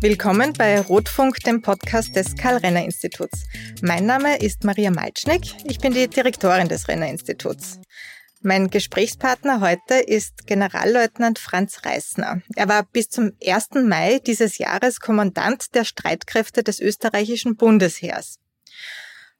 Willkommen bei Rotfunk, dem Podcast des Karl-Renner-Instituts. Mein Name ist Maria Malcznik, ich bin die Direktorin des Renner-Instituts. Mein Gesprächspartner heute ist Generalleutnant Franz Reisner. Er war bis zum 1. Mai dieses Jahres Kommandant der Streitkräfte des österreichischen Bundesheers.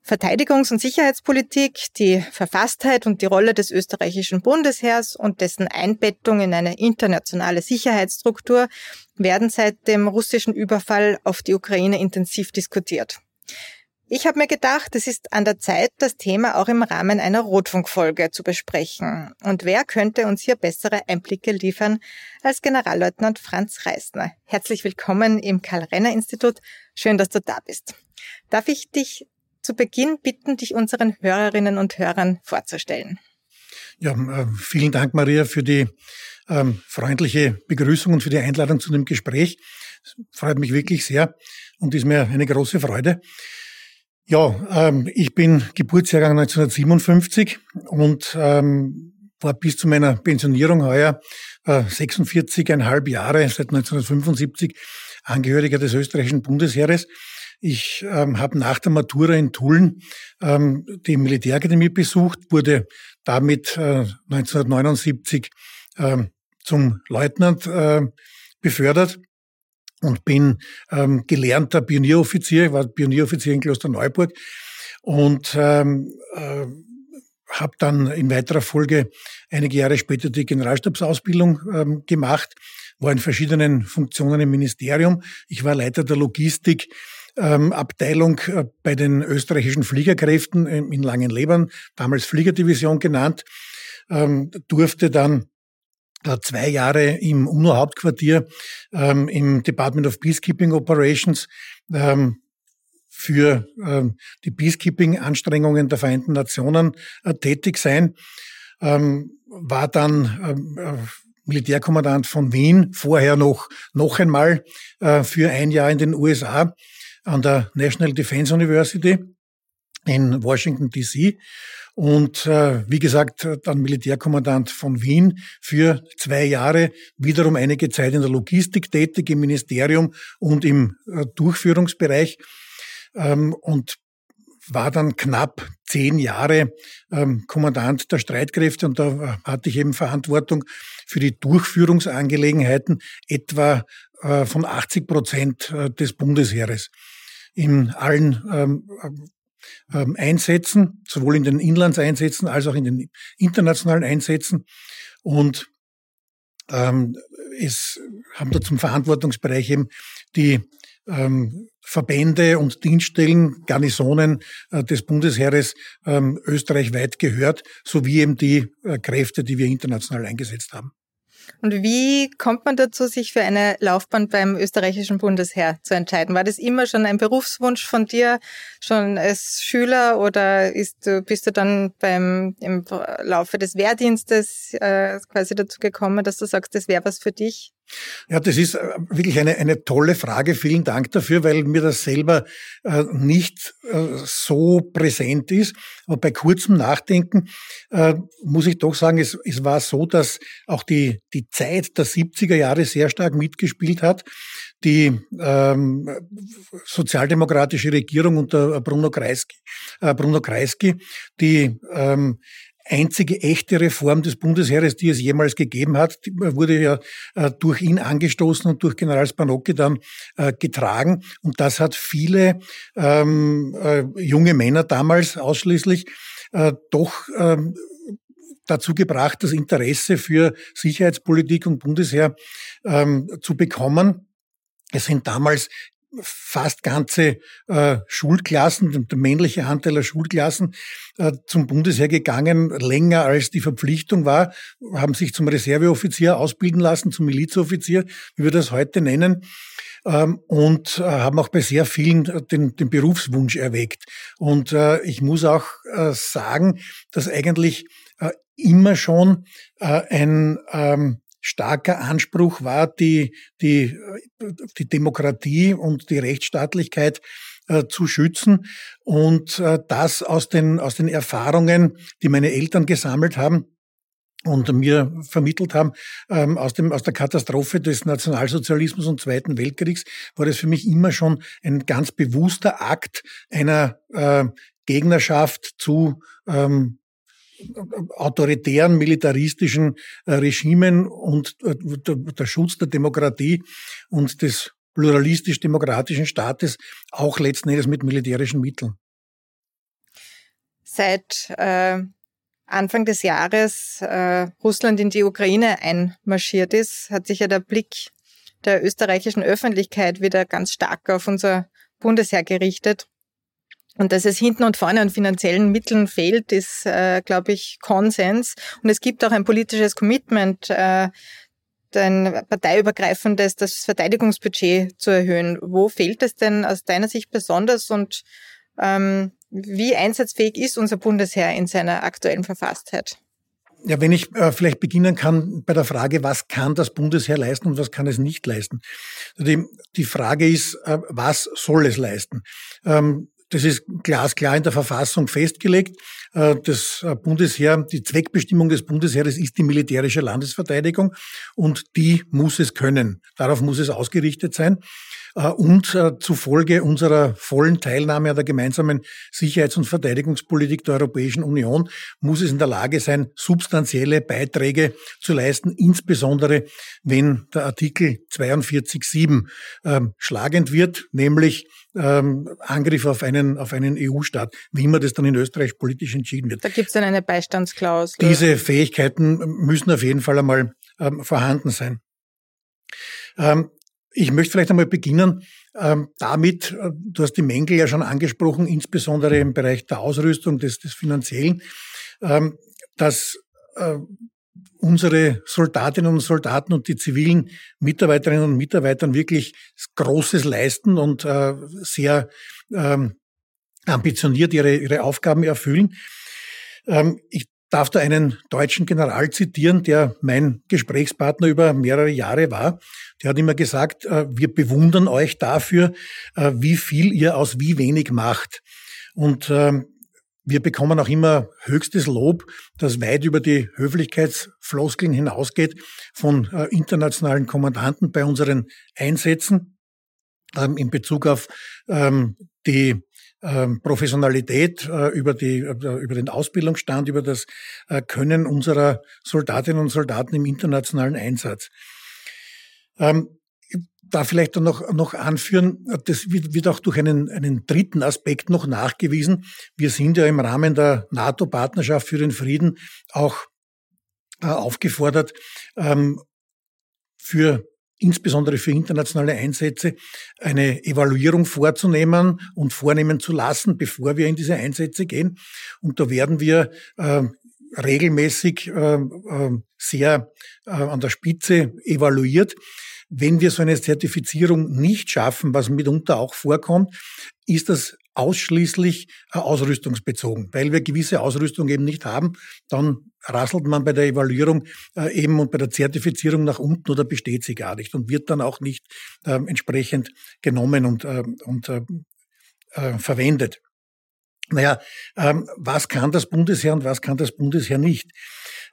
Verteidigungs- und Sicherheitspolitik, die Verfasstheit und die Rolle des österreichischen Bundesheers und dessen Einbettung in eine internationale Sicherheitsstruktur werden seit dem russischen Überfall auf die Ukraine intensiv diskutiert. Ich habe mir gedacht, es ist an der Zeit, das Thema auch im Rahmen einer Rotfunkfolge zu besprechen. Und wer könnte uns hier bessere Einblicke liefern als Generalleutnant Franz Reisner? Herzlich willkommen im Karl-Renner-Institut. Schön, dass du da bist. Darf ich dich zu Beginn bitten, dich unseren Hörerinnen und Hörern vorzustellen? Ja, äh, vielen Dank, Maria, für die ähm, freundliche Begrüßung und für die Einladung zu dem Gespräch. Das freut mich wirklich sehr und ist mir eine große Freude. Ja, ähm, ich bin Geburtsjahrgang 1957 und ähm, war bis zu meiner Pensionierung heuer äh, 46,5 Jahre, seit 1975, Angehöriger des österreichischen Bundesheeres. Ich ähm, habe nach der Matura in Tulln ähm, die Militärakademie besucht, wurde damit äh, 1979 ähm, zum Leutnant äh, befördert und bin ähm, gelernter Pionieroffizier, ich war Pionieroffizier in Klosterneuburg und ähm, äh, habe dann in weiterer Folge einige Jahre später die Generalstabsausbildung ähm, gemacht, war in verschiedenen Funktionen im Ministerium. Ich war Leiter der Logistik ähm, Abteilung äh, bei den österreichischen Fliegerkräften in Langenlebern, damals Fliegerdivision genannt, ähm, durfte dann zwei Jahre im UNO-Hauptquartier ähm, im Department of Peacekeeping Operations ähm, für ähm, die Peacekeeping-Anstrengungen der Vereinten Nationen äh, tätig sein, ähm, war dann ähm, äh, Militärkommandant von Wien, vorher noch, noch einmal äh, für ein Jahr in den USA an der National Defense University in Washington, DC und äh, wie gesagt dann Militärkommandant von Wien für zwei Jahre, wiederum einige Zeit in der Logistik tätig, im Ministerium und im äh, Durchführungsbereich ähm, und war dann knapp zehn Jahre ähm, Kommandant der Streitkräfte. Und da äh, hatte ich eben Verantwortung für die Durchführungsangelegenheiten etwa von 80 Prozent äh, des Bundesheeres in allen ähm, ähm, Einsätzen, sowohl in den Inlandseinsätzen als auch in den internationalen Einsätzen. Und ähm, es haben da zum Verantwortungsbereich eben die Verbände und Dienststellen, Garnisonen äh, des Bundesheeres österreichweit gehört, sowie eben die äh, Kräfte, die wir international eingesetzt haben. Und wie kommt man dazu, sich für eine Laufbahn beim österreichischen Bundesheer zu entscheiden? War das immer schon ein Berufswunsch von dir, schon als Schüler, oder ist, bist du dann beim, im Laufe des Wehrdienstes äh, quasi dazu gekommen, dass du sagst, das wäre was für dich? Ja, das ist äh, wirklich eine, eine tolle Frage. Vielen Dank dafür, weil mir das selber äh, nicht äh, so präsent ist. Aber bei kurzem Nachdenken äh, muss ich doch sagen, es, es war so, dass auch die, die Zeit der 70er Jahre sehr stark mitgespielt hat. Die ähm, sozialdemokratische Regierung unter Bruno Kreisky, äh, Bruno Kreisky die ähm, einzige echte Reform des Bundesheeres, die es jemals gegeben hat. Die wurde ja äh, durch ihn angestoßen und durch General Spanocchi dann äh, getragen. Und das hat viele ähm, äh, junge Männer damals ausschließlich äh, doch ähm, dazu gebracht, das Interesse für Sicherheitspolitik und Bundesheer ähm, zu bekommen. Es sind damals fast ganze äh, Schulklassen, der männliche Anteil der Schulklassen äh, zum Bundesheer gegangen, länger als die Verpflichtung war, haben sich zum Reserveoffizier ausbilden lassen, zum Milizoffizier, wie wir das heute nennen, ähm, und äh, haben auch bei sehr vielen äh, den, den Berufswunsch erweckt. Und äh, ich muss auch äh, sagen, dass eigentlich äh, immer schon äh, ein ähm, starker Anspruch war, die, die, die Demokratie und die Rechtsstaatlichkeit äh, zu schützen und äh, das aus den, aus den Erfahrungen, die meine Eltern gesammelt haben, und mir vermittelt haben, ähm, aus, dem, aus der Katastrophe des Nationalsozialismus und Zweiten Weltkriegs, war das für mich immer schon ein ganz bewusster Akt einer äh, Gegnerschaft zu ähm, autoritären, militaristischen äh, Regimen und äh, der, Schutz der Demokratie und des pluralistisch-demokratischen Staates auch letzten Endes mit militärischen Mitteln. Seit äh, Anfang des Jahres äh, Russland in die Ukraine einmarschiert ist, hat sich ja der Blick der österreichischen Öffentlichkeit wieder ganz stark auf unser Bundesheer gerichtet. Und dass es hinten und vorne an finanziellen Mitteln fehlt, ist, äh, glaube ich, Konsens. Und es gibt auch ein politisches Commitment, äh, ein parteiübergreifendes, das Verteidigungsbudget zu erhöhen. Wo fehlt es denn aus deiner Sicht besonders und ähm, wie einsatzfähig ist unser Bundesheer in seiner aktuellen Verfasstheit? Ja, wenn ich äh, vielleicht beginnen kann bei der Frage, was kann das Bundesheer leisten und was kann es nicht leisten. Die, die Frage ist, äh, was soll es leisten? Ähm, das ist glasklar in der Verfassung festgelegt. Äh, das äh, Bundesheer, die Zweckbestimmung des Bundesheeres ist die militärische Landesverteidigung und die muss es können. Darauf muss es ausgerichtet sein. Äh, und zufolge unserer vollen Teilnahme an der gemeinsamen Sicherheits- und Verteidigungspolitik der Europäischen Union muss es in der Lage sein, substanzielle Beiträge zu leisten, insbesondere wenn der Artikel 42.7 ähm, schlagend wird, nämlich ähm, Angriff auf einen, auf einen EU-Staat, wie immer das dann in Österreich politisch entschieden wird. Da gibt es dann eine Beistandsklausel. Diese Fähigkeiten müssen auf jeden Fall einmal ähm, vorhanden sein. Ähm, ich möchte vielleicht einmal beginnen ähm, damit, äh, du hast die Mängel ja schon angesprochen, insbesondere im Bereich der Ausrüstung, des, des Finanziellen, ähm, dass äh, unsere Soldatinnen und Soldaten und die zivilen Mitarbeiterinnen und Mitarbeiter wirklich Großes leisten und äh, sehr ähm, ambitioniert ihre, ihre Aufgaben erfüllen. Ähm, ich darf da einen deutschen General zitieren, der mein Gesprächspartner über mehrere Jahre war. Der hat immer gesagt, äh, wir bewundern euch dafür, äh, wie viel ihr aus wie wenig macht. Und ähm, wir bekommen auch immer höchstes Lob, das weit über die Höflichkeitsfloskeln hinausgeht von äh, internationalen Kommandanten bei unseren Einsätzen ähm, in Bezug auf ähm, die Professionalität, äh, über, die, äh, über den Ausbildungsstand, über das äh, Können unserer Soldatinnen und Soldaten im internationalen Einsatz. Ähm, da vielleicht noch, noch anführen, das wird, wird auch durch einen, einen dritten Aspekt noch nachgewiesen. Wir sind ja im Rahmen der NATO-Partnerschaft für den Frieden auch aufgefordert, ähm, für insbesondere für internationale Einsätze eine Evaluierung vorzunehmen und vornehmen zu lassen, bevor wir in diese Einsätze gehen. Und da werden wir äh, regelmäßig äh, äh, sehr äh, an der Spitze evaluiert. Wenn wir so eine Zertifizierung nicht schaffen, was mitunter auch vorkommt, ist das ausschließlich äh, ausrüstungsbezogen. Weil wir gewisse Ausrüstung eben nicht haben, dann rasselt man bei der Evaluierung äh, eben und bei der Zertifizierung nach unten oder besteht sie gar nicht und wird dann auch nicht äh, entsprechend genommen und, äh, und äh, äh, verwendet. Naja, ähm, was kann das Bundesheer und was kann das Bundesheer nicht?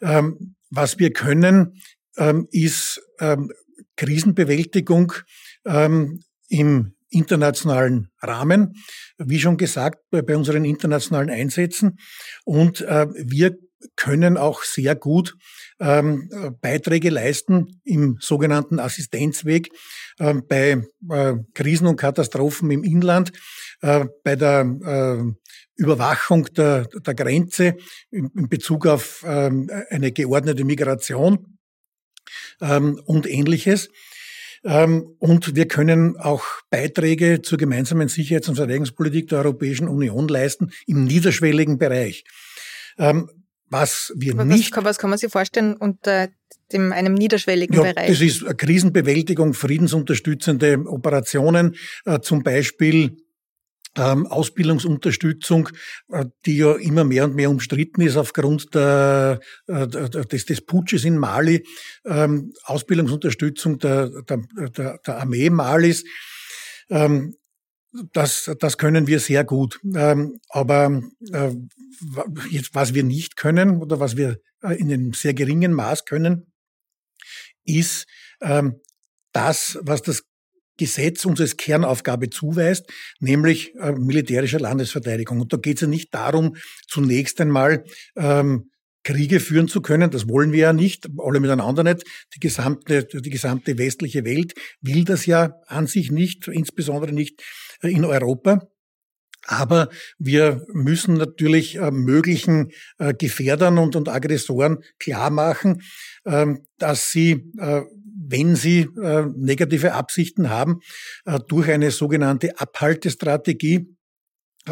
Ähm, was wir können, ähm, ist ähm, Krisenbewältigung ähm, im internationalen Rahmen, wie schon gesagt, bei, unseren internationalen Einsätzen. Und äh, wir können auch sehr gut ähm, Beiträge leisten im sogenannten Assistenzweg äh, bei äh, Krisen und Katastrophen im Inland, äh, bei der äh, Überwachung der, der Grenze in, in Bezug auf ähm, eine geordnete Migration ähm, und ähnliches. Ähm, und wir können auch Beiträge zur gemeinsamen Sicherheits- und Verteidigungspolitik der Europäischen Union leisten im niederschwelligen Bereich. Ähm, was wir Aber nicht. Was, was kann man sich vorstellen unter dem, einem niederschwelligen ja, Bereich? Das ist Krisenbewältigung, friedensunterstützende Operationen, äh, zum Beispiel ähm, Ausbildungsunterstützung, äh, die ja immer mehr und mehr umstritten ist aufgrund der, äh, des, des Putsches in Mali, ähm, Ausbildungsunterstützung der, der, der, Armee Malis. Ähm, das, das können wir sehr gut. Ähm, aber äh, jetzt, was wir nicht können oder was wir äh, in einem sehr geringen Maß können, ist ähm, das, was das Gesetz uns als Kernaufgabe zuweist, nämlich äh, militärische Landesverteidigung. Und da geht es ja nicht darum, zunächst einmal ähm, Kriege führen zu können. Das wollen wir ja nicht, alle miteinander nicht. Die gesamte, die gesamte westliche Welt will das ja an sich nicht, insbesondere nicht äh, in Europa. Aber wir müssen natürlich äh, möglichen äh, Gefährdern und, und Aggressoren klar machen, äh, dass sie, äh, wenn sie äh, negative Absichten haben, durch eine sogenannte Abhaltestrategie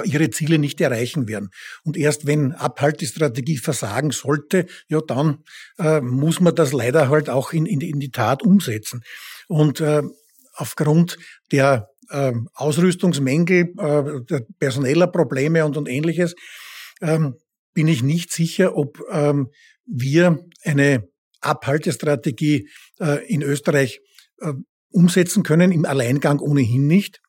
ihre Ziele nicht erreichen werden. Und erst wenn Abhaltestrategie versagen sollte, ja, dann äh, muss man das leider halt auch in, in, in die Tat umsetzen. Und äh, aufgrund der äh, Ausrüstungsmängel, äh, personeller Probleme und, und ähnliches, ähm, bin ich nicht sicher, ob ähm, wir eine Abhaltestrategie äh, in Österreich äh, umsetzen können, im Alleingang ohnehin nicht.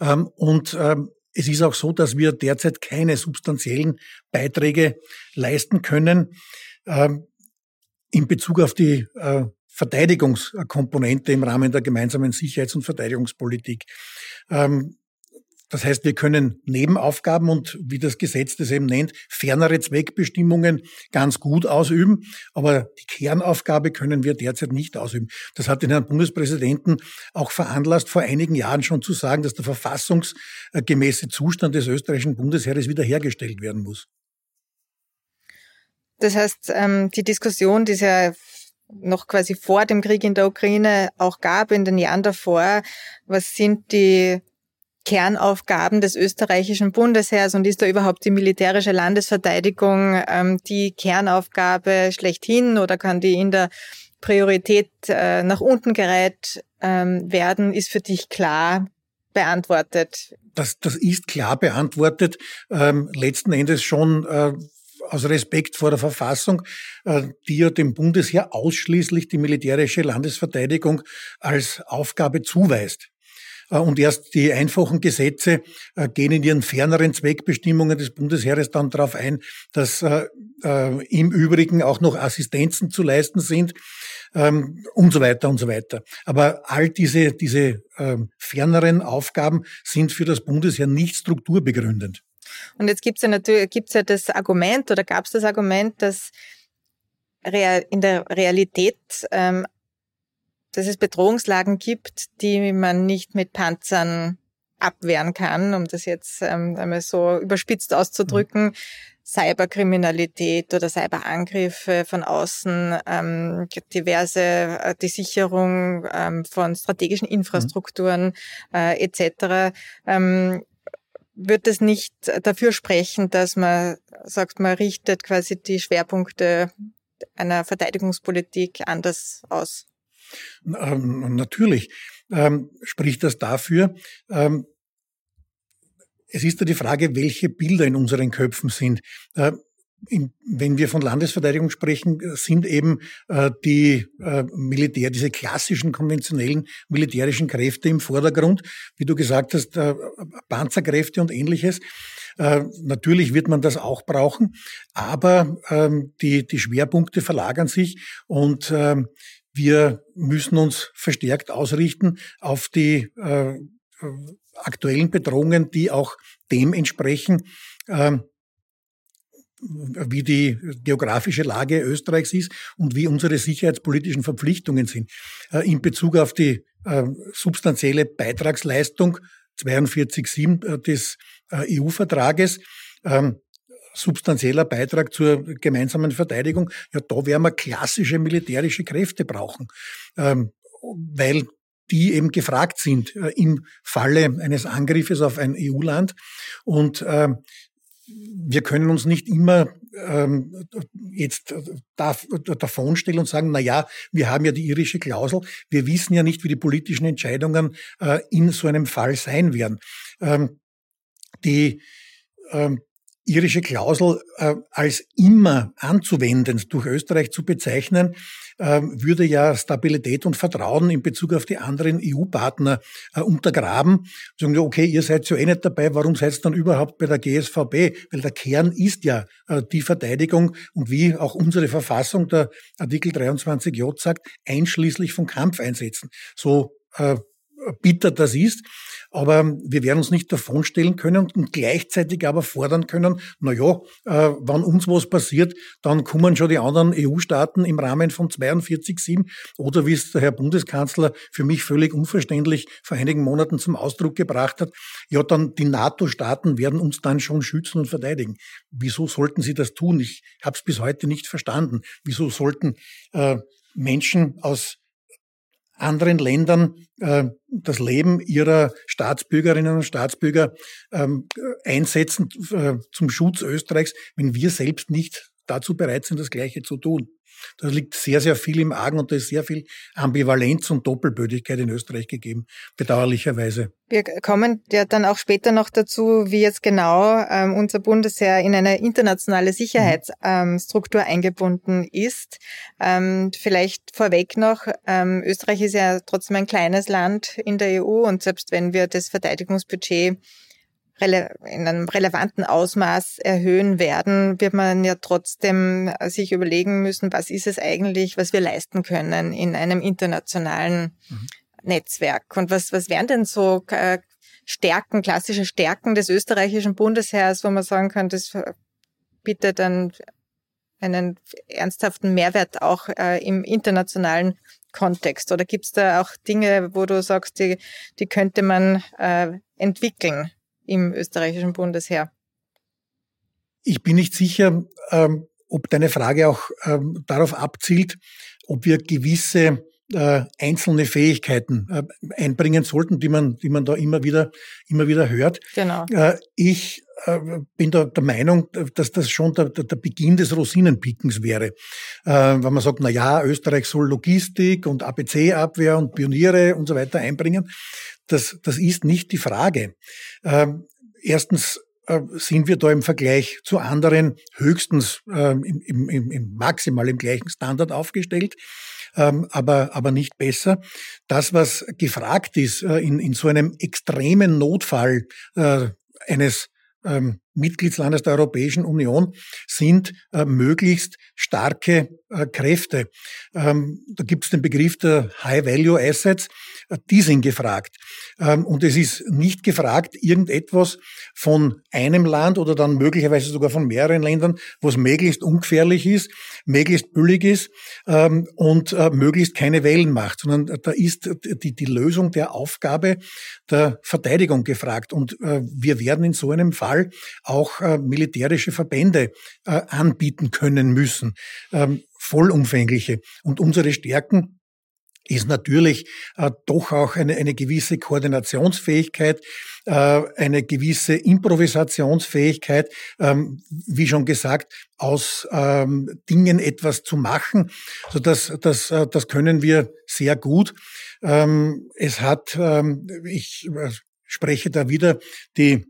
Ähm, und ähm, es ist auch so, dass wir derzeit keine substanziellen Beiträge leisten können ähm, in Bezug auf die äh, Verteidigungskomponente im Rahmen der gemeinsamen Sicherheits- und Verteidigungspolitik. Das heißt, wir können Nebenaufgaben und, wie das Gesetz das eben nennt, fernere Zweckbestimmungen ganz gut ausüben. Aber die Kernaufgabe können wir derzeit nicht ausüben. Das hat den Herrn Bundespräsidenten auch veranlasst, vor einigen Jahren schon zu sagen, dass der verfassungsgemäße Zustand des österreichischen Bundesheeres wiederhergestellt werden muss. Das heißt, ähm, die Diskussion, die es ja noch quasi vor dem Krieg in der Ukraine auch gab, in den Jahren davor, was sind die Kernaufgaben des österreichischen Bundesheers und ist da überhaupt die militärische Landesverteidigung ähm, die Kernaufgabe schlechthin oder kann die in der Priorität äh, nach unten gereiht ähm, werden, ist für dich klar beantwortet? Das, das ist klar beantwortet. Ähm, letzten Endes schon äh, aus Respekt vor der Verfassung, äh, die ja dem Bundesheer ausschließlich die militärische Landesverteidigung als Aufgabe zuweist. Äh, und erst die einfachen Gesetze äh, gehen in ihren ferneren Zweckbestimmungen des Bundesheeres dann darauf ein, dass äh, im Übrigen auch noch Assistenzen zu leisten sind ähm, und so weiter und so weiter. Aber all diese, diese ähm, ferneren Aufgaben sind für das Bundesheer nicht strukturbegründend. Und jetzt gibt es ja natürlich gibt's ja das Argument oder gab es das Argument, dass in der Realität ähm, dass es Bedrohungslagen gibt, die man nicht mit Panzern abwehren kann, um das jetzt ähm, einmal so überspitzt auszudrücken. Mhm. Cyberkriminalität oder Cyberangriffe von außen, ähm, diverse, äh, die Sicherung ähm, von strategischen mhm. Infrastrukturen äh, etc. Ähm, wird es nicht dafür sprechen, dass man sagt, man richtet quasi die Schwerpunkte einer Verteidigungspolitik anders aus? Ähm, natürlich ähm, spricht das dafür. Ähm, es ist ja die Frage, welche Bilder in unseren Köpfen sind. Äh, in, wenn wir von Landesverteidigung sprechen, sind eben äh, die äh, Militär, diese klassischen konventionellen militärischen Kräfte im Vordergrund, wie du gesagt hast, äh, Panzerkräfte und ähnliches. Äh, natürlich wird man das auch brauchen, aber ähm, die, die Schwerpunkte verlagern sich und ähm, wir müssen uns verstärkt ausrichten auf die äh, aktuellen Bedrohungen, die auch dem entsprechen, äh, wie die geografische Lage Österreichs ist und wie unsere sicherheitspolitischen Verpflichtungen sind. Äh, in Bezug auf die äh, substanzielle Beitragsleistung 42.7 äh, des äh, EU-Vertrages ähm, substanzieller Beitrag zur gemeinsamen Verteidigung, ja, da werden wir klassische militärische Kräfte brauchen, ähm, weil die eben gefragt sind äh, im Falle eines Angriffes auf ein EU-Land. Und äh, wir können uns nicht immer ähm, jetzt da, davonstellen und sagen, na ja, wir haben ja die irische Klausel. Wir wissen ja nicht, wie die politischen Entscheidungen äh, in so einem Fall sein werden. Ähm, die ähm, irische Klausel äh, als immer anzuwenden durch Österreich zu bezeichnen, äh, würde ja Stabilität und Vertrauen in Bezug auf die anderen EU-Partner äh, untergraben. Sagen wir, okay, ihr seid ja eh nicht dabei, warum seid ihr dann überhaupt bei der GSVB? Weil der Kern ist ja äh, die Verteidigung und wie auch unsere Verfassung, der Artikel 23j sagt, einschließlich von Kampfeinsätzen. So äh, bitter das ist. Aber wir werden uns nicht davonstellen können und gleichzeitig aber fordern können, na ja, äh, wenn uns was passiert, dann kommen schon die anderen EU-Staaten im Rahmen von 42.7 oder wie es der Herr Bundeskanzler für mich völlig unverständlich vor einigen Monaten zum Ausdruck gebracht hat, ja, dann die NATO-Staaten werden uns dann schon schützen und verteidigen. Wieso sollten sie das tun? Ich habe es bis heute nicht verstanden. Wieso sollten äh, Menschen aus anderen Ländern äh, das Leben ihrer Staatsbürgerinnen und Staatsbürger ähm, einsetzen äh, zum Schutz Österreichs, wenn wir selbst nicht dazu bereit sind, das Gleiche zu tun. Da liegt sehr, sehr viel im Argen und da ist sehr viel Ambivalenz und Doppelbödigkeit in Österreich gegeben, bedauerlicherweise. Wir kommen ja dann auch später noch dazu, wie jetzt genau ähm, unser Bundesheer in eine internationale Sicherheitsstruktur mhm. ähm, eingebunden ist. Ähm, vielleicht vorweg noch, ähm, Österreich ist ja trotzdem ein kleines Land in der EU und selbst wenn wir das Verteidigungsbudget in einem relevanten Ausmaß erhöhen werden, wird man ja trotzdem sich überlegen müssen, was ist es eigentlich, was wir leisten können in einem internationalen mhm. Netzwerk. Und was, was wären denn so äh, Stärken, klassische Stärken des österreichischen Bundesheers, wo man sagen kann, das bietet einen, einen ernsthaften Mehrwert auch äh, im internationalen Kontext? Oder gibt es da auch Dinge, wo du sagst, die, die könnte man äh, entwickeln? Im österreichischen Bundesheer. Ich bin nicht sicher, ähm, ob deine Frage auch ähm, darauf abzielt, ob wir gewisse äh, einzelne Fähigkeiten äh, einbringen sollten, die man, die man da immer wieder, immer wieder hört. Genau. Äh, ich äh, bin da der Meinung, dass das schon der, der Beginn des Rosinenpickens wäre. Äh, wenn man sagt, na ja, Österreich soll Logistik und ABC-Abwehr und Pioniere und so weiter einbringen. Das, das ist nicht die Frage. Ähm, erstens äh, sind wir da im Vergleich zu anderen höchstens äh, im, im, im, maximal im gleichen Standard aufgestellt, ähm, aber, aber nicht besser. Das, was gefragt ist äh, in, in so einem extremen Notfall äh, eines ähm, Mitgliedslandes der Europäischen Union sind äh, möglichst starke äh, Kräfte. Ähm, da gibt es den Begriff der High-Value Assets, äh, die sind gefragt. Ähm, und es ist nicht gefragt, irgendetwas von einem Land oder dann möglicherweise sogar von mehreren Ländern, was möglichst ungefährlich ist, möglichst billig ist ähm, und äh, möglichst keine Wellen macht, sondern da ist die, die Lösung der Aufgabe der Verteidigung gefragt. Und äh, wir werden in so einem Fall auch äh, militärische Verbände äh, anbieten können müssen, ähm, vollumfängliche. Und unsere Stärken ist natürlich äh, doch auch eine, eine gewisse Koordinationsfähigkeit, äh, eine gewisse Improvisationsfähigkeit, ähm, wie schon gesagt, aus ähm, Dingen etwas zu machen. So das, das, äh, das können wir sehr gut. Ähm, es hat, ähm, ich äh, spreche da wieder die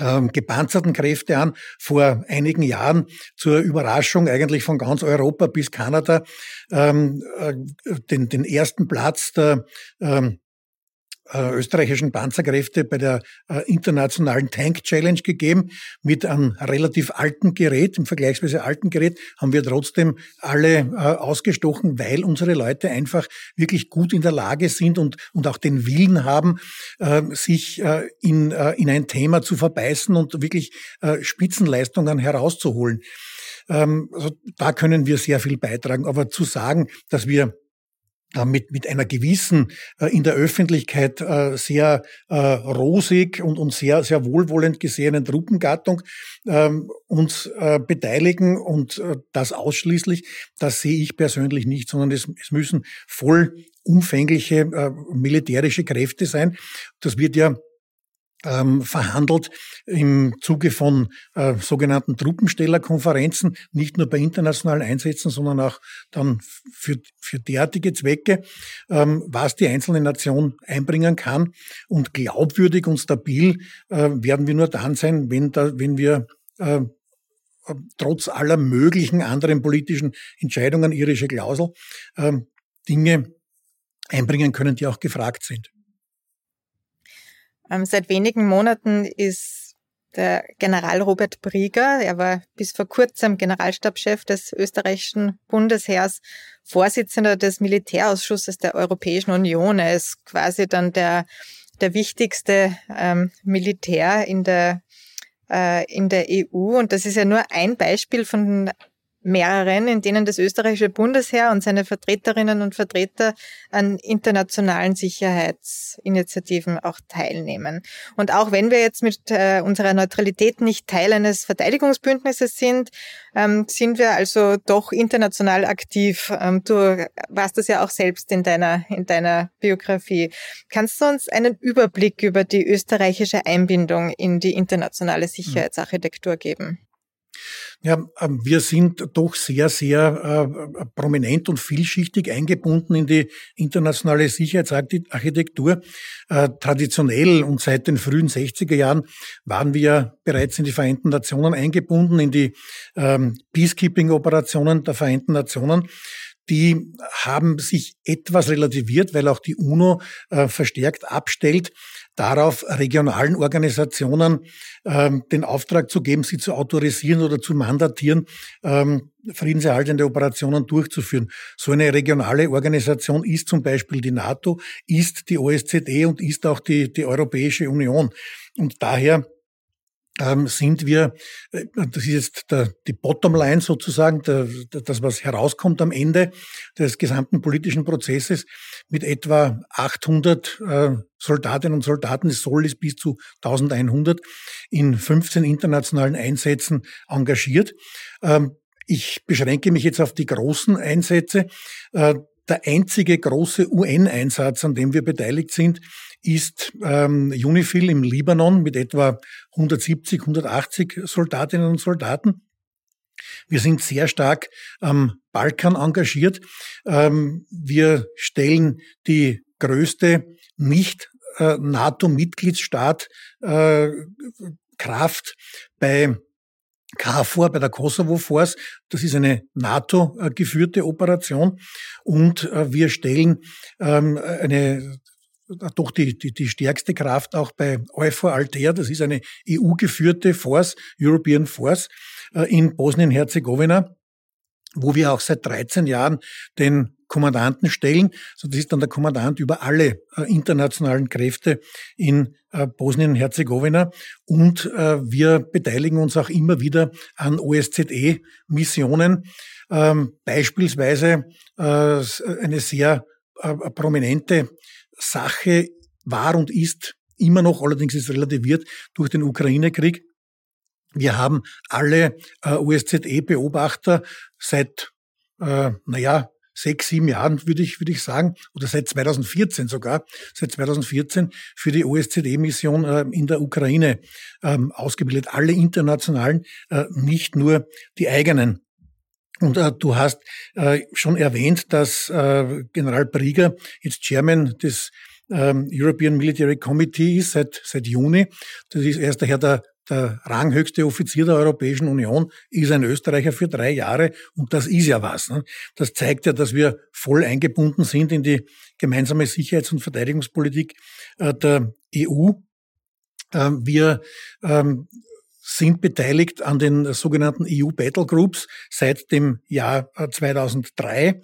ähm, gepanzerten Kräfte an, vor einigen Jahren zur Überraschung eigentlich von ganz Europa bis Kanada ähm, äh, den, den ersten Platz der ähm, äh, österreichischen Panzerkräfte bei der äh, internationalen Tank Challenge gegeben. Mit einem relativ alten Gerät, im vergleichsweise alten Gerät, haben wir trotzdem alle äh, ausgestochen, weil unsere Leute einfach wirklich gut in der Lage sind und, und auch den Willen haben, äh, sich äh, in, äh, in ein Thema zu verbeißen und wirklich Spitzenleistungen herauszuholen. Ähm, also da können wir sehr viel beitragen. Aber zu sagen, dass wir äh, mit, einer gewissen äh, in der Öffentlichkeit äh, sehr äh, rosig und, und sehr, sehr wohlwollend gesehenen Truppengattung ähm, uns äh, beteiligen und äh, das ausschließlich, das sehe ich persönlich nicht, sondern es, es müssen vollumfängliche äh, militärische Kräfte sein. Das wird ja ähm, verhandelt im Zuge von äh, sogenannten Truppenstellerkonferenzen, nicht nur bei internationalen Einsätzen, sondern auch dann für, für derartige Zwecke, ähm, was die einzelne Nation einbringen kann. Und glaubwürdig und stabil äh, werden wir nur dann sein, wenn, da, wenn wir äh, trotz aller möglichen anderen politischen Entscheidungen, irische Klausel, äh, Dinge einbringen können, die auch gefragt sind. Ähm, seit wenigen Monaten ist der General Robert Brieger, er war bis vor kurzem Generalstabschef des österreichischen Bundesheers, Vorsitzender des Militärausschusses der Europäischen Union. Er ist quasi dann der, der wichtigste ähm, Militär in der, äh, in der EU. Und das ist ja nur ein Beispiel von mehreren, in denen das österreichische Bundesheer und seine Vertreterinnen und Vertreter an internationalen Sicherheitsinitiativen auch teilnehmen. Und auch wenn wir jetzt mit äh, unserer Neutralität nicht Teil eines Verteidigungsbündnisses sind, ähm, sind wir also doch international aktiv. Ähm, du warst das ja auch selbst in deiner, in deiner Biografie. Kannst du uns einen Überblick über die österreichische Einbindung in die internationale hm. Sicherheitsarchitektur geben? Ja, ähm, wir sind doch sehr, sehr äh, prominent und vielschichtig eingebunden in die internationale Sicherheitsarchitektur. Äh, traditionell und seit den frühen 60er Jahren waren wir bereits in die Vereinten Nationen eingebunden, in die ähm, Peacekeeping-Operationen der Vereinten Nationen die haben sich etwas relativiert, weil auch die UNO äh, verstärkt abstellt darauf, regionalen Organisationen ähm, den Auftrag zu geben, sie zu autorisieren oder zu mandatieren, ähm, friedenserhaltende Operationen durchzuführen. So eine regionale Organisation ist zum Beispiel die NATO, ist die OSZE und ist auch die, die Europäische Union. Und daher ähm, sind wir, äh, das ist jetzt der, die Bottomline sozusagen, der, das, was herauskommt am Ende des gesamten politischen Prozesses, mit etwa 800 äh, Soldatinnen und Soldaten, es soll es bis zu 1100 in 15 internationalen Einsätzen engagiert. Ähm, ich beschränke mich jetzt auf die großen Einsätze. Äh, der einzige große UN-Einsatz, an dem wir beteiligt sind, ist ähm, UNIFIL im Libanon mit etwa 170, 180 Soldatinnen und Soldaten. Wir sind sehr stark am Balkan engagiert. Ähm, wir stellen die größte nicht äh, NATO-Mitgliedsstaat äh, Kraft bei KFOR, bei der Kosovo Force. Das ist eine NATO-geführte Operation. Und äh, wir stellen ähm, eine doch die, die, die stärkste Kraft auch bei EUFOR Altea, das ist eine EU-geführte Force, European Force äh, in Bosnien-Herzegowina, wo wir auch seit 13 Jahren den Kommandanten stellen. So, das ist dann der Kommandant über alle äh, internationalen Kräfte in äh, Bosnien-Herzegowina. Und äh, wir beteiligen uns auch immer wieder an OSZE-Missionen. Ähm, beispielsweise äh, eine sehr äh, prominente Sache war und ist immer noch, allerdings ist relativiert durch den Ukraine-Krieg. Wir haben alle äh, OSZE-Beobachter seit, äh, naja, sechs, sieben Jahren, würde ich, würde ich sagen, oder seit 2014 sogar, seit 2014 für die OSZE-Mission äh, in der Ukraine ähm, ausgebildet. Alle internationalen, äh, nicht nur die eigenen. Und äh, du hast äh, schon erwähnt, dass äh, General Brieger jetzt Chairman des ähm, European Military Committee ist seit, seit Juni. Das ist erst daher der, der ranghöchste Offizier der Europäischen Union, ist ein Österreicher für drei Jahre und das ist ja was. Ne? Das zeigt ja, dass wir voll eingebunden sind in die gemeinsame Sicherheits- und Verteidigungspolitik äh, der EU. Ähm, wir ähm, sind beteiligt an den sogenannten EU Battle Groups seit dem Jahr 2003. Äh,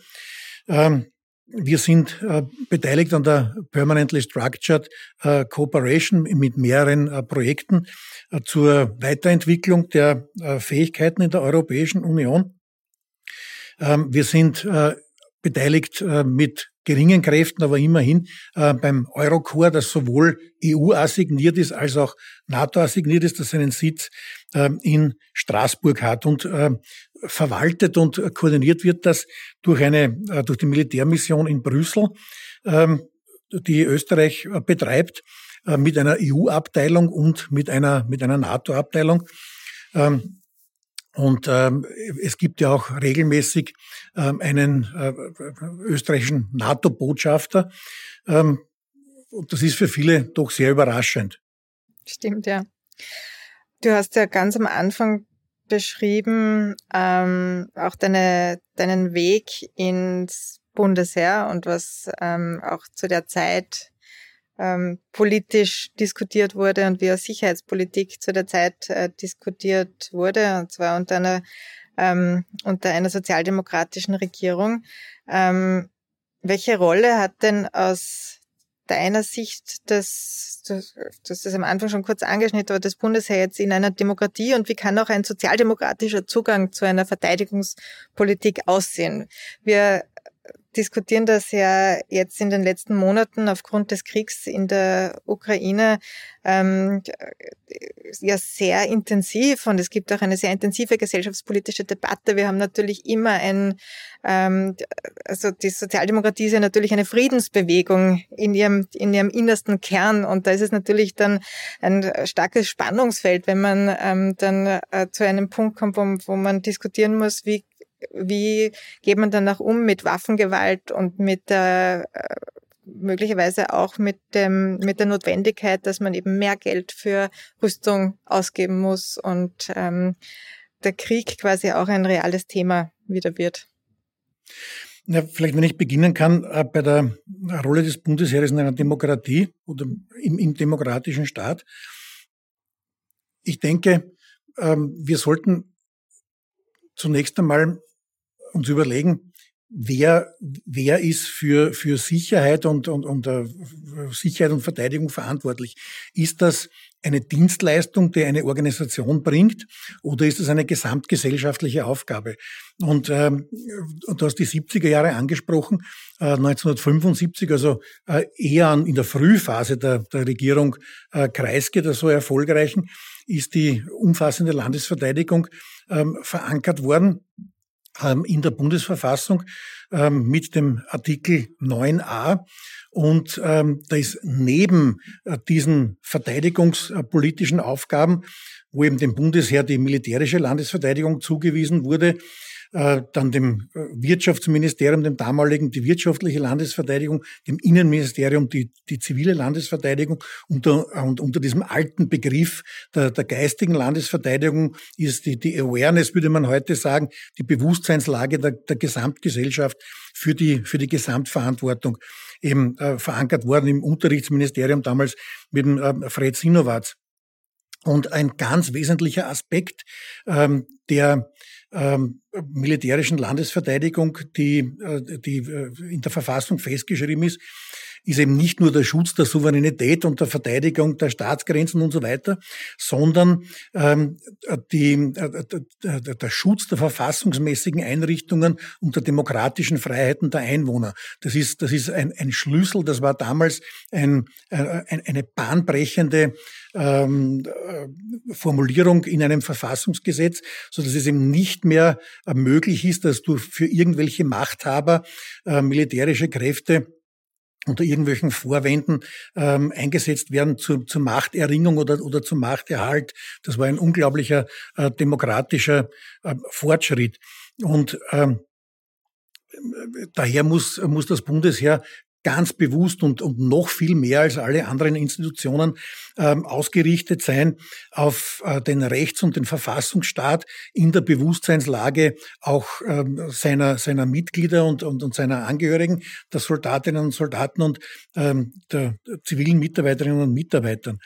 ähm, wir sind äh, beteiligt an der Permanently Structured äh, Cooperation mit mehreren Projekten zur Weiterentwicklung der Fähigkeiten in der Europäischen Union. Ähm, wir sind beteiligt mit geringen Kräften, aber immerhin äh, beim Eurocore, das sowohl EU assigniert ist als auch NATO assigniert ist, das seinen Sitz äh, in Straßburg hat und äh, verwaltet und koordiniert wird das durch eine äh, durch die Militärmission in Brüssel, ähm, die Österreich äh, betreibt äh, mit einer EU-Abteilung und mit einer mit einer NATO-Abteilung. Ähm, und ähm, es gibt ja auch regelmäßig ähm, einen österreichischen NATO-Botschafter. Ähm, und das ist für viele doch sehr überraschend. Stimmt, ja. Du hast ja ganz am Anfang beschrieben, ähm, auch deine, deinen Weg ins Bundesheer und was ähm, auch zu der Zeit ähm, politisch diskutiert wurde und wie auch Sicherheitspolitik zu der Zeit äh, diskutiert wurde, und zwar unter einer, ähm, unter einer sozialdemokratischen Regierung. Ähm, welche Rolle hat denn aus deiner Sicht das, das, das am Anfang schon kurz angeschnitten, aber das Bundesheer jetzt in einer Demokratie und wie kann auch ein sozialdemokratischer Zugang zu einer Verteidigungspolitik aussehen? Wir diskutieren das ja jetzt in den letzten Monaten aufgrund des Kriegs in der Ukraine ähm, ja sehr intensiv und es gibt auch eine sehr intensive gesellschaftspolitische Debatte. Wir haben natürlich immer ein, ähm, also die Sozialdemokratie ist ja natürlich eine Friedensbewegung in ihrem, in ihrem innersten Kern und da ist es natürlich dann ein starkes Spannungsfeld, wenn man ähm, dann äh, zu einem Punkt kommt, wo, wo man diskutieren muss, wie wie geht man danach um mit Waffengewalt und mit der äh, möglicherweise auch mit dem mit der Notwendigkeit, dass man eben mehr Geld für Rüstung ausgeben muss und ähm, der Krieg quasi auch ein reales Thema wieder wird. Ja, vielleicht, wenn ich beginnen kann, äh, bei der Rolle des Bundesheeres in einer Demokratie oder im, im demokratischen Staat. Ich denke, ähm, wir sollten zunächst einmal uns überlegen, wer, wer ist für, für Sicherheit und, und, und uh, Sicherheit und Verteidigung verantwortlich? Ist das eine Dienstleistung, die eine Organisation bringt, oder ist es eine gesamtgesellschaftliche Aufgabe? Und, ähm, du hast die 70er Jahre angesprochen, äh, 1975, also äh, eher an, in der Frühphase der, der Regierung äh, Kreisky, der so erfolgreichen, ist die umfassende Landesverteidigung ähm, verankert worden in der Bundesverfassung ähm, mit dem Artikel 9a. Und ähm, da ist neben äh, diesen verteidigungspolitischen Aufgaben, wo eben dem Bundesheer die militärische Landesverteidigung zugewiesen wurde, äh, dann dem äh, Wirtschaftsministerium, dem damaligen die wirtschaftliche Landesverteidigung, dem Innenministerium die, die zivile Landesverteidigung. Unter, und unter diesem alten Begriff der, der geistigen Landesverteidigung ist die, die Awareness, würde man heute sagen, die Bewusstseinslage der, der Gesamtgesellschaft für die, für die Gesamtverantwortung eben äh, verankert worden im Unterrichtsministerium damals mit dem äh, Fred Sinowatz. Und ein ganz wesentlicher Aspekt, ähm, der ähm, militärischen Landesverteidigung, die, äh, die äh, in der Verfassung festgeschrieben ist, ist eben nicht nur der Schutz der Souveränität und der Verteidigung der Staatsgrenzen und so weiter, sondern ähm, die, äh, der Schutz der verfassungsmäßigen Einrichtungen und der demokratischen Freiheiten der Einwohner. Das ist, das ist ein, ein Schlüssel, das war damals ein, ein, eine bahnbrechende ähm, äh, Formulierung in einem Verfassungsgesetz, so dass es eben nicht mehr äh, möglich ist, dass du für irgendwelche Machthaber äh, militärische Kräfte unter irgendwelchen Vorwänden ähm, eingesetzt werden zur, zur Machterringung oder, oder zum Machterhalt. Das war ein unglaublicher äh, demokratischer äh, Fortschritt. Und ähm, daher muss, muss das Bundesheer ganz bewusst und, und noch viel mehr als alle anderen Institutionen ähm, ausgerichtet sein auf äh, den Rechts- und den Verfassungsstaat in der Bewusstseinslage auch ähm, seiner, seiner Mitglieder und, und, und seiner Angehörigen, der Soldatinnen und Soldaten und ähm, der zivilen Mitarbeiterinnen und Mitarbeitern.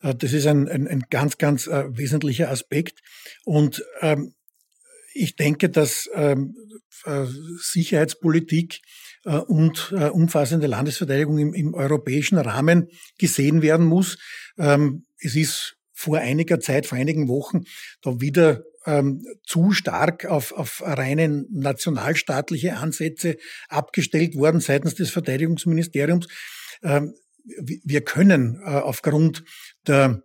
Äh, das ist ein, ein, ein ganz, ganz äh, wesentlicher Aspekt. Und ähm, ich denke, dass ähm, äh, Sicherheitspolitik äh, und äh, umfassende Landesverteidigung im, im, europäischen Rahmen gesehen werden muss. Ähm, es ist vor einiger Zeit, vor einigen Wochen, da wieder ähm, zu stark auf, auf reine nationalstaatliche Ansätze abgestellt worden seitens des Verteidigungsministeriums. Ähm, wir können äh, aufgrund der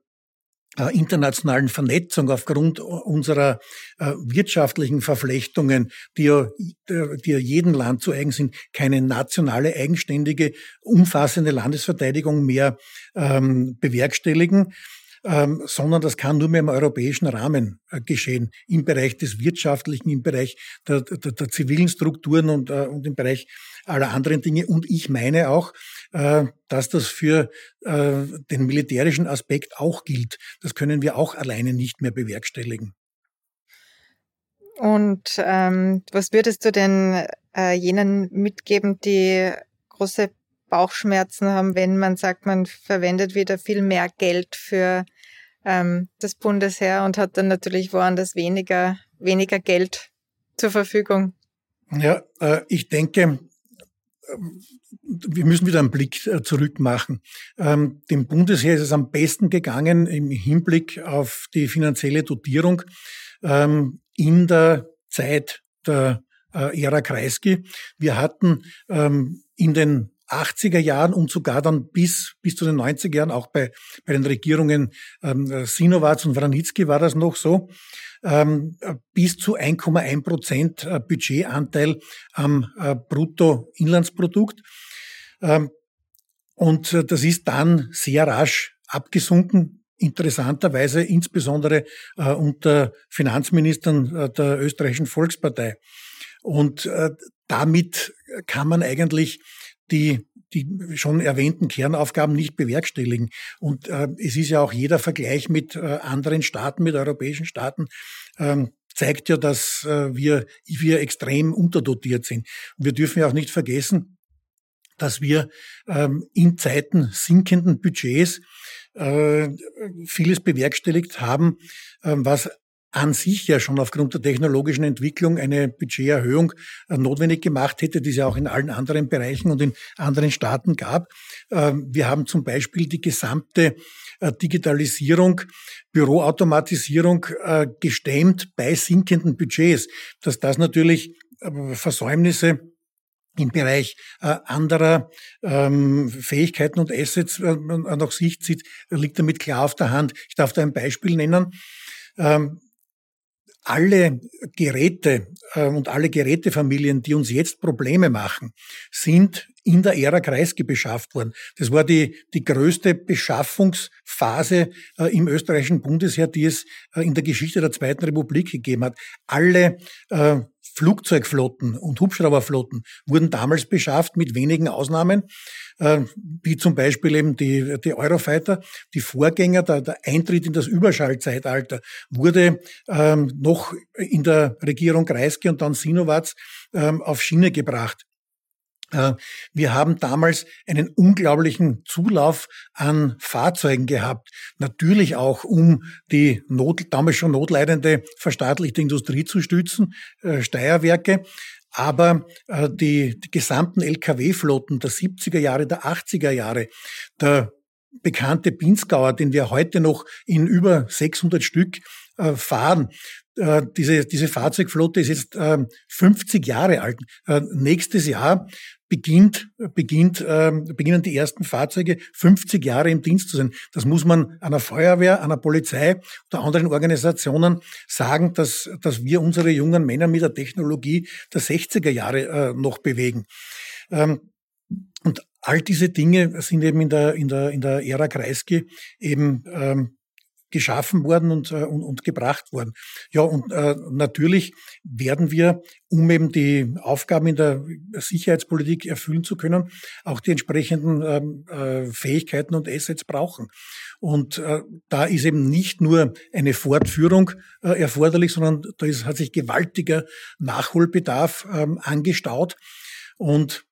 internationalen Vernetzung, aufgrund unserer äh, wirtschaftlichen Verflechtungen, die ja, die ja jedem Land zu eigen sind, keine nationale, eigenständige, umfassende Landesverteidigung mehr ähm, bewerkstelligen. Ähm, sondern das kann nur mehr im europäischen Rahmen äh, geschehen, im Bereich des Wirtschaftlichen, im Bereich der, der, der zivilen Strukturen und, äh, und im Bereich aller anderen Dinge. Und ich meine auch, äh, dass das für äh, den militärischen Aspekt auch gilt. Das können wir auch alleine nicht mehr bewerkstelligen. Und ähm, was würdest du denn äh, jenen mitgeben, die große Bauchschmerzen haben, wenn man sagt, man verwendet wieder viel mehr Geld für ähm, das Bundesheer und hat dann natürlich woanders weniger, weniger Geld zur Verfügung? Ja, äh, ich denke, wir müssen wieder einen Blick äh, zurück machen. Ähm, dem Bundesheer ist es am besten gegangen im Hinblick auf die finanzielle Dotierung ähm, in der Zeit der äh, Ära Kreisky. Wir hatten ähm, in den 80er Jahren und sogar dann bis, bis zu den 90er Jahren, auch bei, bei den Regierungen ähm, Sinowatz und Wranitzky war das noch so, ähm, bis zu 1,1 Prozent äh, Budgetanteil am äh, Bruttoinlandsprodukt. Ähm, und äh, das ist dann sehr rasch abgesunken, interessanterweise insbesondere äh, unter Finanzministern äh, der österreichischen Volkspartei. Und äh, damit kann man eigentlich die die schon erwähnten Kernaufgaben nicht bewerkstelligen. Und äh, es ist ja auch jeder Vergleich mit äh, anderen Staaten, mit europäischen Staaten, ähm, zeigt ja, dass äh, wir, wir extrem unterdotiert sind. Und wir dürfen ja auch nicht vergessen, dass wir ähm, in Zeiten sinkenden Budgets äh, vieles bewerkstelligt haben, äh, was an sich ja schon aufgrund der technologischen Entwicklung eine Budgeterhöhung äh, notwendig gemacht hätte, die es ja auch in allen anderen Bereichen und in anderen Staaten gab. Ähm, wir haben zum Beispiel die gesamte äh, Digitalisierung, Büroautomatisierung äh, gestemmt bei sinkenden Budgets. Dass das natürlich Versäumnisse im Bereich anderer ähm, Fähigkeiten und Assets nach Sicht zieht, liegt damit klar auf der Hand. Ich darf da ein Beispiel nennen. Ähm, alle Geräte äh, und alle Gerätefamilien, die uns jetzt Probleme machen, sind in der Ära Kreisky beschafft worden. Das war die, die größte Beschaffungsphase äh, im österreichischen Bundesheer, die es äh, in der Geschichte der Zweiten Republik gegeben hat. Alle äh, Flugzeugflotten und Hubschrauberflotten wurden damals beschafft, mit wenigen Ausnahmen, äh, wie zum Beispiel eben die, die Eurofighter. Die Vorgänger, der, der Eintritt in das Überschallzeitalter wurde ähm, noch in der Regierung Kreisky und dann Sinowatz ähm, auf Schiene gebracht. Äh, wir haben damals einen unglaublichen Zulauf an Fahrzeugen gehabt. Natürlich auch, um die Not, damals schon notleidende verstaatlichte Industrie zu stützen, äh, Steuerwerke. Aber äh, die, die gesamten Lkw-Flotten der 70er Jahre, der 80er Jahre, der bekannte Pinzgauer, den wir heute noch in über 600 Stück fahren, diese, diese Fahrzeugflotte ist jetzt 50 Jahre alt. nächstes Jahr beginnt, beginnt, äh, beginnen die ersten Fahrzeuge 50 Jahre im Dienst zu sein. Das muss man einer Feuerwehr, einer Polizei oder anderen Organisationen sagen, dass, dass wir unsere jungen Männer mit der Technologie der 60er Jahre äh, noch bewegen. Ähm, und all diese Dinge sind eben in der, in der, in der Ära Kreisky eben ähm, geschaffen worden und, äh, und, und gebracht worden. Ja, und äh, natürlich werden wir, um eben die Aufgaben in der Sicherheitspolitik erfüllen zu können, auch die entsprechenden ähm, äh, Fähigkeiten und Assets brauchen. Und äh, da ist eben nicht nur eine Fortführung äh, erforderlich, sondern da ist, hat sich gewaltiger Nachholbedarf ähm, angestaut. Und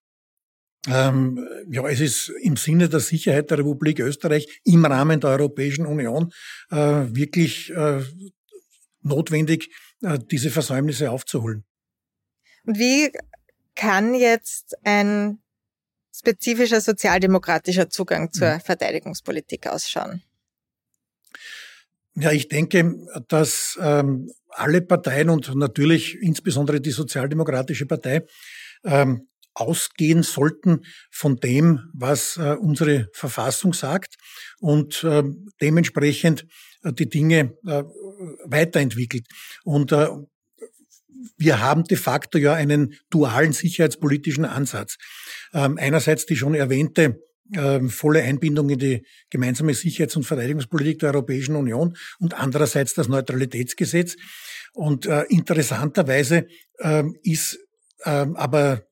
ähm, ja, es ist im Sinne der Sicherheit der Republik Österreich im Rahmen der Europäischen Union äh, wirklich äh, notwendig, äh, diese Versäumnisse aufzuholen. Und wie kann jetzt ein spezifischer sozialdemokratischer Zugang zur mhm. Verteidigungspolitik ausschauen? Ja, ich denke, dass ähm, alle Parteien und natürlich insbesondere die Sozialdemokratische Partei ähm, ausgehen sollten von dem, was äh, unsere Verfassung sagt und äh, dementsprechend äh, die Dinge äh, weiterentwickelt. Und wir haben de facto ja einen dualen sicherheitspolitischen Ansatz. Ähm, einerseits die schon erwähnte äh, volle Einbindung in die gemeinsame Sicherheits- und Verteidigungspolitik der Europäischen Union und andererseits das Neutralitätsgesetz. Und äh, interessanterweise äh, ist äh, aber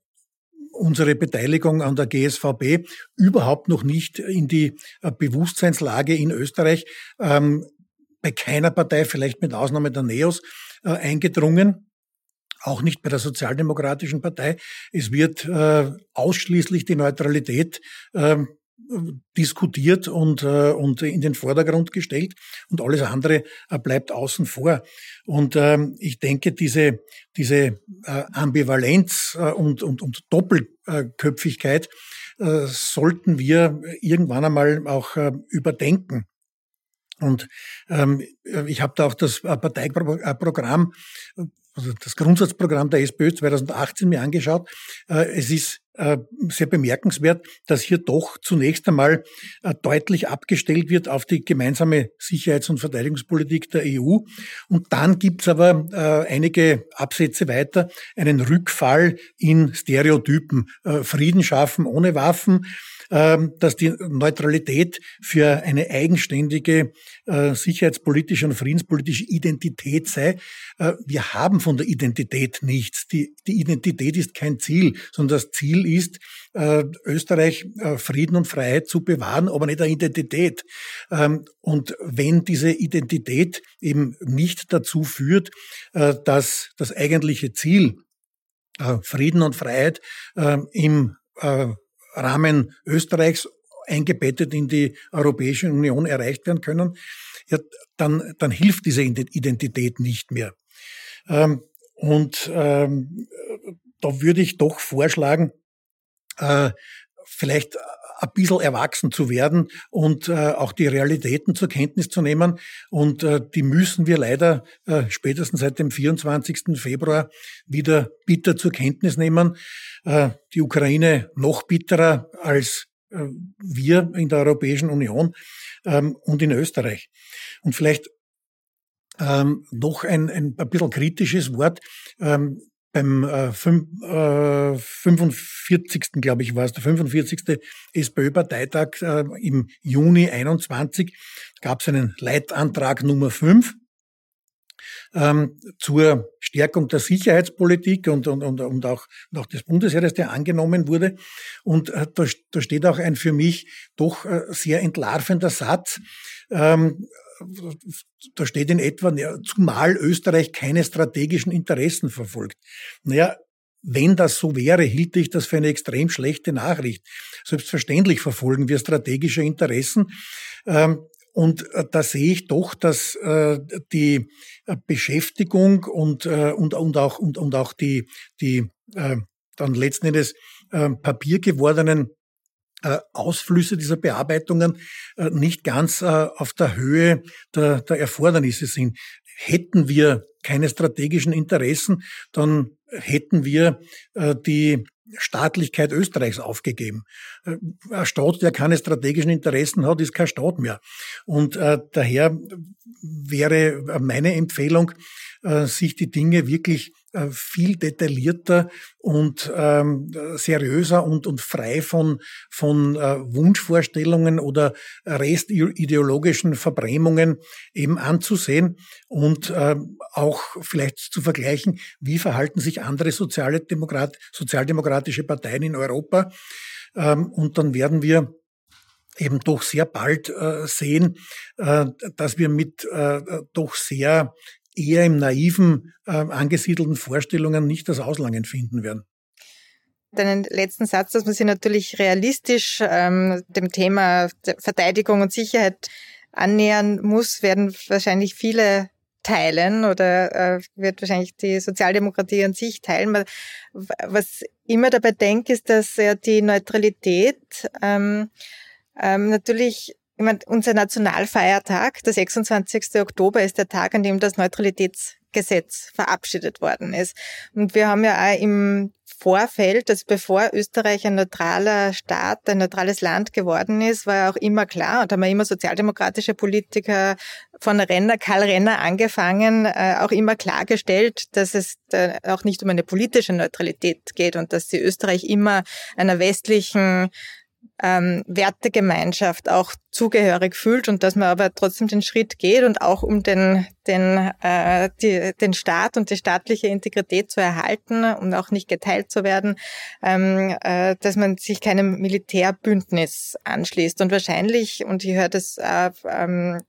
unsere Beteiligung an der GSVB überhaupt noch nicht in die äh, Bewusstseinslage in Österreich ähm, bei keiner Partei, vielleicht mit Ausnahme der NEOS, äh, eingedrungen auch nicht bei der Sozialdemokratischen Partei. Es wird äh, ausschließlich die Neutralität äh, diskutiert und, äh, und in den Vordergrund gestellt und alles andere äh, bleibt außen vor. Und ähm, ich denke, diese, diese äh, Ambivalenz äh, und, und, und Doppelköpfigkeit äh, sollten wir irgendwann einmal auch äh, überdenken. Und ähm, ich habe da auch das Parteiprogramm also das Grundsatzprogramm der SPÖ 2018 mir angeschaut. Äh, es ist äh, sehr bemerkenswert, dass hier doch zunächst einmal äh, deutlich abgestellt wird auf die gemeinsame Sicherheits- und Verteidigungspolitik der EU. Und dann gibt's aber einige Absätze weiter einen Rückfall in Stereotypen. Frieden schaffen ohne Waffen, dass die Neutralität für eine eigenständige äh, sicherheitspolitische und friedenspolitische Identität sei. Äh, wir haben von der Identität nichts. Die, die Identität ist kein Ziel, sondern das Ziel ist, äh, Österreich Frieden und Freiheit zu bewahren, aber nicht der Identität. Ähm, und wenn diese Identität eben nicht dazu führt, dass das eigentliche Ziel Frieden und Freiheit im Rahmen Österreichs eingebettet in die Europäische Union erreicht werden können, ja, dann, dann hilft diese Identität nicht mehr. Ähm, und ähm, da würde ich doch vorschlagen, äh, vielleicht ein bisschen erwachsen zu werden und äh, auch die Realitäten zur Kenntnis zu nehmen. Und äh, die müssen wir leider äh, spätestens seit dem 24. Februar wieder bitter zur Kenntnis nehmen. Äh, die Ukraine noch bitterer als äh, wir in der Europäischen Union ähm, und in Österreich. Und vielleicht ähm, noch ein, ein, ein bisschen kritisches Wort. Ähm, beim äh, fünf, äh, 45. glaube ich war es, der 45. SPÖ-Parteitag äh, im Juni 21 gab es einen Leitantrag Nummer 5 ähm, zur Stärkung der Sicherheitspolitik und, und, und, und, auch, auch des Bundesheeres, der angenommen wurde. Und äh, da, da steht auch ein für mich doch äh, sehr entlarvender Satz. Ähm, da steht in etwa, zumal Österreich keine strategischen Interessen verfolgt. Naja, wenn das so wäre, hielt ich das für eine extrem schlechte Nachricht. Selbstverständlich verfolgen wir strategische Interessen. Ähm, und äh, da sehe ich doch, dass äh, die äh, Beschäftigung und, und, und, auch, und, und auch die, die dann letzten Endes Papier gewordenen Ausflüsse dieser Bearbeitungen nicht ganz auf der Höhe der, der Erfordernisse sind. Hätten wir keine strategischen Interessen, dann hätten wir die Staatlichkeit Österreichs aufgegeben. Äh, ein Staat, der keine strategischen Interessen hat, ist kein Staat mehr. Und äh, daher wäre meine Empfehlung, äh, sich die Dinge wirklich äh, viel detaillierter und ähm, seriöser und, und frei von, von äh, Wunschvorstellungen oder restideologischen Verbrämungen eben anzusehen und äh, auch vielleicht zu vergleichen, wie verhalten sich andere soziale Demokrat, sozialdemokratische Parteien in Europa. Ähm, und dann werden wir eben doch sehr bald äh, sehen, äh, dass wir mit äh, doch sehr eher im naiven äh, angesiedelten Vorstellungen nicht das Auslangen finden werden. Deinen letzten Satz, dass man sich natürlich realistisch ähm, dem Thema Verteidigung und Sicherheit annähern muss, werden wahrscheinlich viele teilen oder äh, wird wahrscheinlich die Sozialdemokratie an sich teilen. Was immer dabei denke, ist, dass ja die Neutralität ähm, ähm, natürlich ich meine, unser Nationalfeiertag, der 26. Oktober, ist der Tag, an dem das Neutralitätsgesetz verabschiedet worden ist. Und wir haben ja auch im Vorfeld, also bevor Österreich ein neutraler Staat, ein neutrales Land geworden ist, war ja auch immer klar und haben ja immer sozialdemokratische Politiker von Renner, Karl Renner angefangen, äh, auch immer klargestellt, dass es auch nicht um eine politische Neutralität geht und dass sie Österreich immer einer westlichen ähm, Wertegemeinschaft auch zugehörig fühlt und dass man aber trotzdem den Schritt geht und auch um den, den, äh, die, den Staat und die staatliche Integrität zu erhalten und auch nicht geteilt zu werden, ähm, äh, dass man sich keinem Militärbündnis anschließt. Und wahrscheinlich, und ich höre das äh, ähm,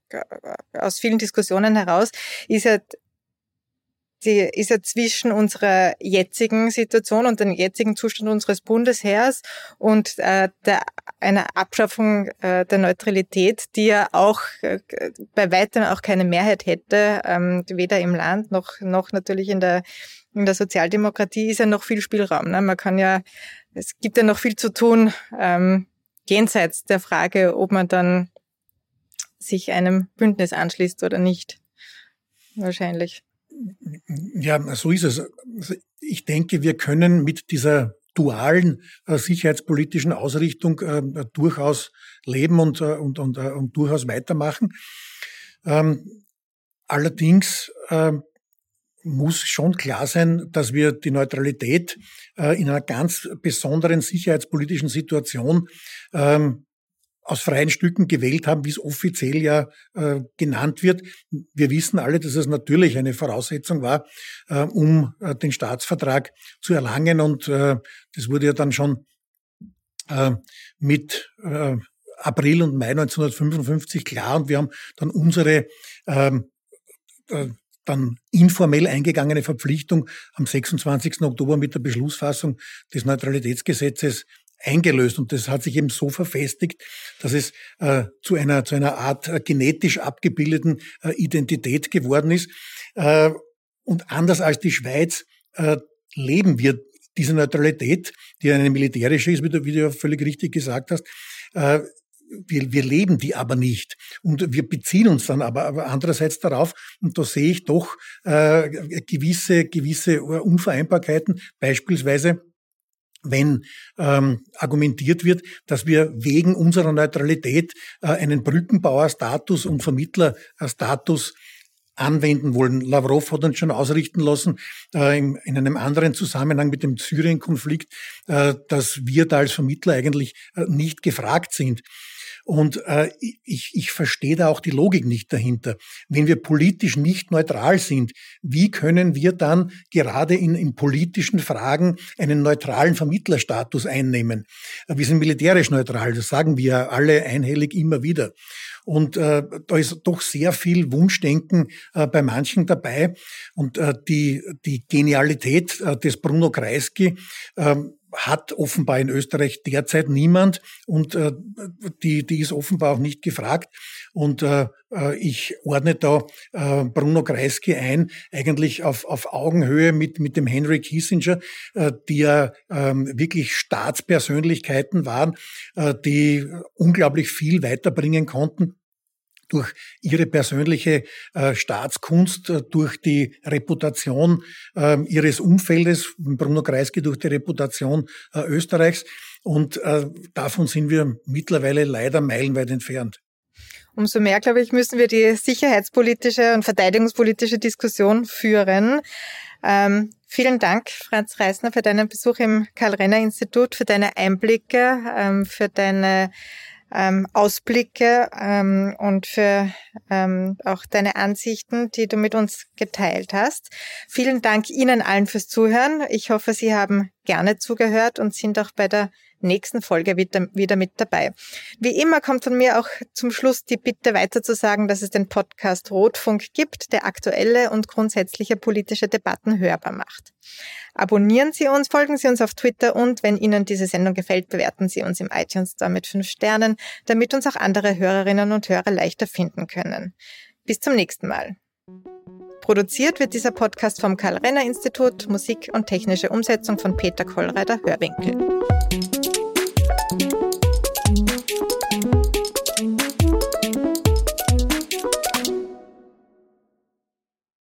aus vielen Diskussionen heraus, ist ja die ist ja zwischen unserer jetzigen Situation und dem jetzigen Zustand unseres Bundesheers und äh, der, einer Abschaffung äh, der Neutralität, die ja auch äh, bei weitem auch keine Mehrheit hätte, ähm, weder im Land noch, noch natürlich in der, in der Sozialdemokratie ist ja noch viel Spielraum. Ne? Man kann ja, es gibt ja noch viel zu tun, ähm, jenseits der Frage, ob man dann sich einem Bündnis anschließt oder nicht. Wahrscheinlich. Ja, so ist es. Also ich denke, wir können mit dieser dualen äh, sicherheitspolitischen Ausrichtung äh, durchaus leben und, äh, und, und, äh, und durchaus weitermachen. Ähm, allerdings ähm, muss schon klar sein, dass wir die Neutralität äh, in einer ganz besonderen sicherheitspolitischen Situation ähm, aus freien Stücken gewählt haben, wie es offiziell ja äh, genannt wird. Wir wissen alle, dass es natürlich eine Voraussetzung war, äh, um äh, den Staatsvertrag zu erlangen. Und äh, das wurde ja dann schon äh, mit äh, April und Mai 1955 klar. Und wir haben dann unsere ähm, äh, dann informell eingegangene Verpflichtung am 26. Oktober mit der Beschlussfassung des Neutralitätsgesetzes eingelöst. Und das hat sich eben so verfestigt, dass es äh, zu, einer, zu einer Art äh, genetisch abgebildeten äh, Identität geworden ist. Äh, und anders als die Schweiz äh, leben wir diese Neutralität, die eine militärische ist, wie du, wie du ja völlig richtig gesagt hast, äh, wir, wir leben die aber nicht. Und wir beziehen uns dann aber, aber andererseits darauf, und da sehe ich doch gewisse, gewisse Unvereinbarkeiten, beispielsweise wenn ähm, argumentiert wird, dass wir wegen unserer Neutralität äh, einen Brückenbauerstatus und Vermittlerstatus anwenden wollen. Lavrov hat uns schon ausrichten lassen, äh, in, in, einem anderen Zusammenhang mit dem Syrien-Konflikt, äh, dass wir da als Vermittler eigentlich äh, nicht gefragt sind. Und äh, ich, ich verstehe da auch die Logik nicht dahinter. Wenn wir politisch nicht neutral sind, wie können wir dann gerade in, in politischen Fragen einen neutralen Vermittlerstatus einnehmen? Wir sind militärisch neutral, das sagen wir alle einhellig immer wieder. Und äh, da ist doch sehr viel Wunschdenken äh, bei manchen dabei. Und äh, die, die Genialität äh, des Bruno Kreisky äh, hat offenbar in Österreich derzeit niemand und äh, die, die ist offenbar auch nicht gefragt. Und äh, äh, ich ordne da äh, Bruno Kreisky ein, eigentlich auf, auf Augenhöhe mit, mit dem Henry Kissinger, äh, die ja äh, wirklich Staatspersönlichkeiten waren, äh, die unglaublich viel weiterbringen konnten durch ihre persönliche äh, Staatskunst, äh, durch die Reputation äh, ihres Umfeldes, Bruno Kreisky durch die Reputation äh, Österreichs. Und äh, davon sind wir mittlerweile leider meilenweit entfernt. Umso mehr, glaube ich, müssen wir die sicherheitspolitische und verteidigungspolitische Diskussion führen. Ähm, vielen Dank, Franz Reisner, für deinen Besuch im Karl-Renner-Institut, für deine Einblicke, ähm, für deine ähm, Ausblicke ähm, und für ähm, auch deine Ansichten, die du mit uns geteilt hast. Vielen Dank Ihnen allen fürs Zuhören. Ich hoffe, Sie haben gerne zugehört und sind auch bei der nächsten Folge wieder, wieder mit dabei. Wie immer kommt von mir auch zum Schluss die Bitte weiter zu sagen, dass es den Podcast Rotfunk gibt, der aktuelle und grundsätzliche politische Debatten hörbar macht. Abonnieren Sie uns, folgen Sie uns auf Twitter und wenn Ihnen diese Sendung gefällt, bewerten Sie uns im iTunes Store mit fünf Sternen, damit uns auch andere Hörerinnen und Hörer leichter finden können. Bis zum nächsten Mal. Produziert wird dieser Podcast vom Karl-Renner-Institut, Musik und technische Umsetzung von Peter Kollreiter Hörwinkel.